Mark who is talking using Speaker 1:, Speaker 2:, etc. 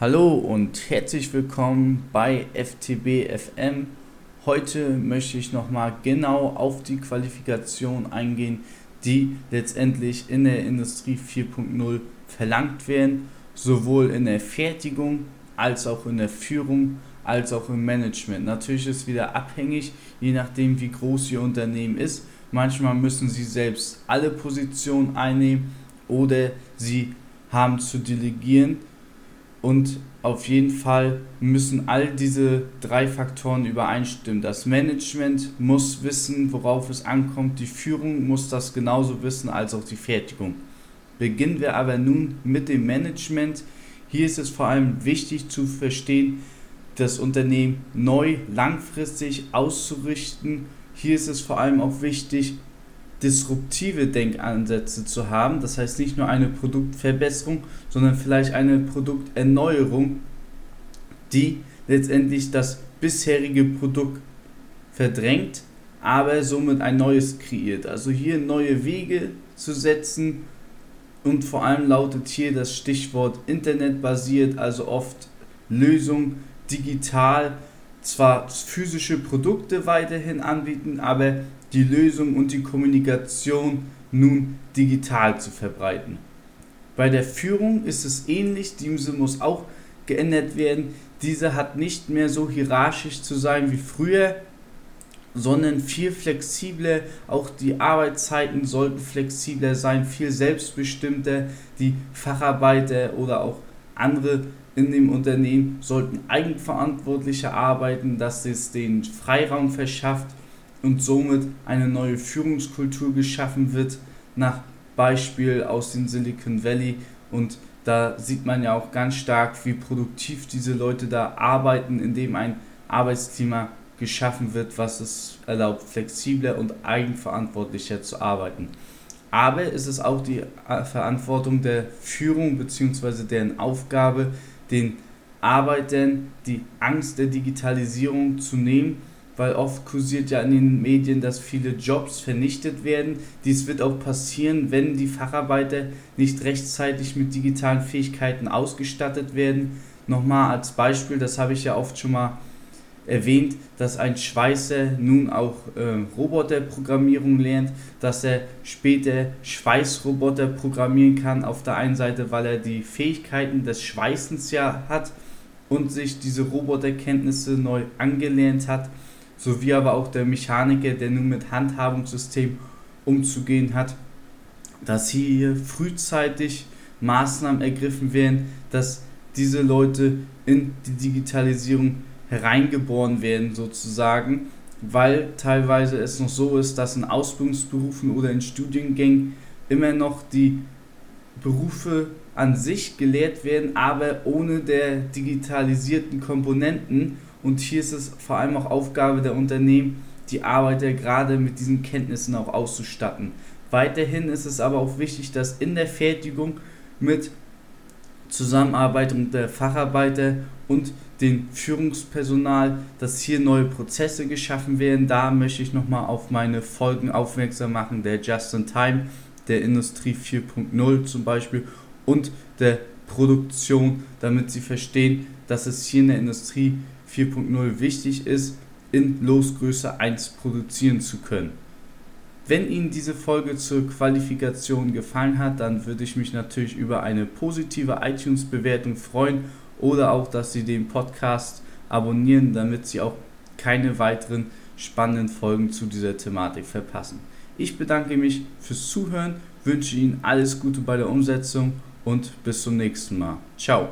Speaker 1: Hallo und herzlich willkommen bei FTB FM. Heute möchte ich nochmal genau auf die Qualifikation eingehen, die letztendlich in der Industrie 4.0 verlangt werden, sowohl in der Fertigung als auch in der Führung als auch im Management. Natürlich ist es wieder abhängig, je nachdem wie groß Ihr Unternehmen ist. Manchmal müssen Sie selbst alle Positionen einnehmen oder Sie haben zu delegieren und auf jeden Fall müssen all diese drei Faktoren übereinstimmen. Das Management muss wissen, worauf es ankommt, die Führung muss das genauso wissen als auch die Fertigung. Beginnen wir aber nun mit dem Management. Hier ist es vor allem wichtig zu verstehen, das Unternehmen neu langfristig auszurichten. Hier ist es vor allem auch wichtig, disruptive Denkansätze zu haben. Das heißt nicht nur eine Produktverbesserung, sondern vielleicht eine Produkterneuerung, die letztendlich das bisherige Produkt verdrängt, aber somit ein neues kreiert. Also hier neue Wege zu setzen und vor allem lautet hier das Stichwort internetbasiert, also oft Lösung digital, zwar physische Produkte weiterhin anbieten, aber die Lösung und die Kommunikation nun digital zu verbreiten. Bei der Führung ist es ähnlich, diese muss auch geändert werden. Diese hat nicht mehr so hierarchisch zu sein wie früher, sondern viel flexibler. Auch die Arbeitszeiten sollten flexibler sein, viel selbstbestimmter. Die Facharbeiter oder auch andere in dem Unternehmen sollten eigenverantwortlicher arbeiten, dass es den Freiraum verschafft und somit eine neue Führungskultur geschaffen wird, nach Beispiel aus dem Silicon Valley. Und da sieht man ja auch ganz stark, wie produktiv diese Leute da arbeiten, indem ein Arbeitsklima geschaffen wird, was es erlaubt, flexibler und eigenverantwortlicher zu arbeiten. Aber es ist auch die Verantwortung der Führung bzw. deren Aufgabe, den Arbeitern die Angst der Digitalisierung zu nehmen weil oft kursiert ja in den Medien, dass viele Jobs vernichtet werden. Dies wird auch passieren, wenn die Facharbeiter nicht rechtzeitig mit digitalen Fähigkeiten ausgestattet werden. Nochmal als Beispiel, das habe ich ja oft schon mal erwähnt, dass ein Schweißer nun auch äh, Roboterprogrammierung lernt, dass er später Schweißroboter programmieren kann. Auf der einen Seite, weil er die Fähigkeiten des Schweißens ja hat und sich diese Roboterkenntnisse neu angelernt hat sowie aber auch der Mechaniker, der nun mit Handhabungssystem umzugehen hat, dass hier frühzeitig Maßnahmen ergriffen werden, dass diese Leute in die Digitalisierung hereingeboren werden sozusagen, weil teilweise es noch so ist, dass in Ausbildungsberufen oder in Studiengängen immer noch die Berufe an sich gelehrt werden, aber ohne der digitalisierten Komponenten und hier ist es vor allem auch Aufgabe der Unternehmen, die Arbeiter gerade mit diesen Kenntnissen auch auszustatten. Weiterhin ist es aber auch wichtig, dass in der Fertigung mit Zusammenarbeit der Facharbeiter und dem Führungspersonal, dass hier neue Prozesse geschaffen werden. Da möchte ich nochmal auf meine Folgen aufmerksam machen, der Just-in-Time, der Industrie 4.0 zum Beispiel und der Produktion, damit sie verstehen, dass es hier in der Industrie 4.0 wichtig ist, in Losgröße 1 produzieren zu können. Wenn Ihnen diese Folge zur Qualifikation gefallen hat, dann würde ich mich natürlich über eine positive iTunes-Bewertung freuen oder auch, dass Sie den Podcast abonnieren, damit Sie auch keine weiteren spannenden Folgen zu dieser Thematik verpassen. Ich bedanke mich fürs Zuhören, wünsche Ihnen alles Gute bei der Umsetzung und bis zum nächsten Mal. Ciao.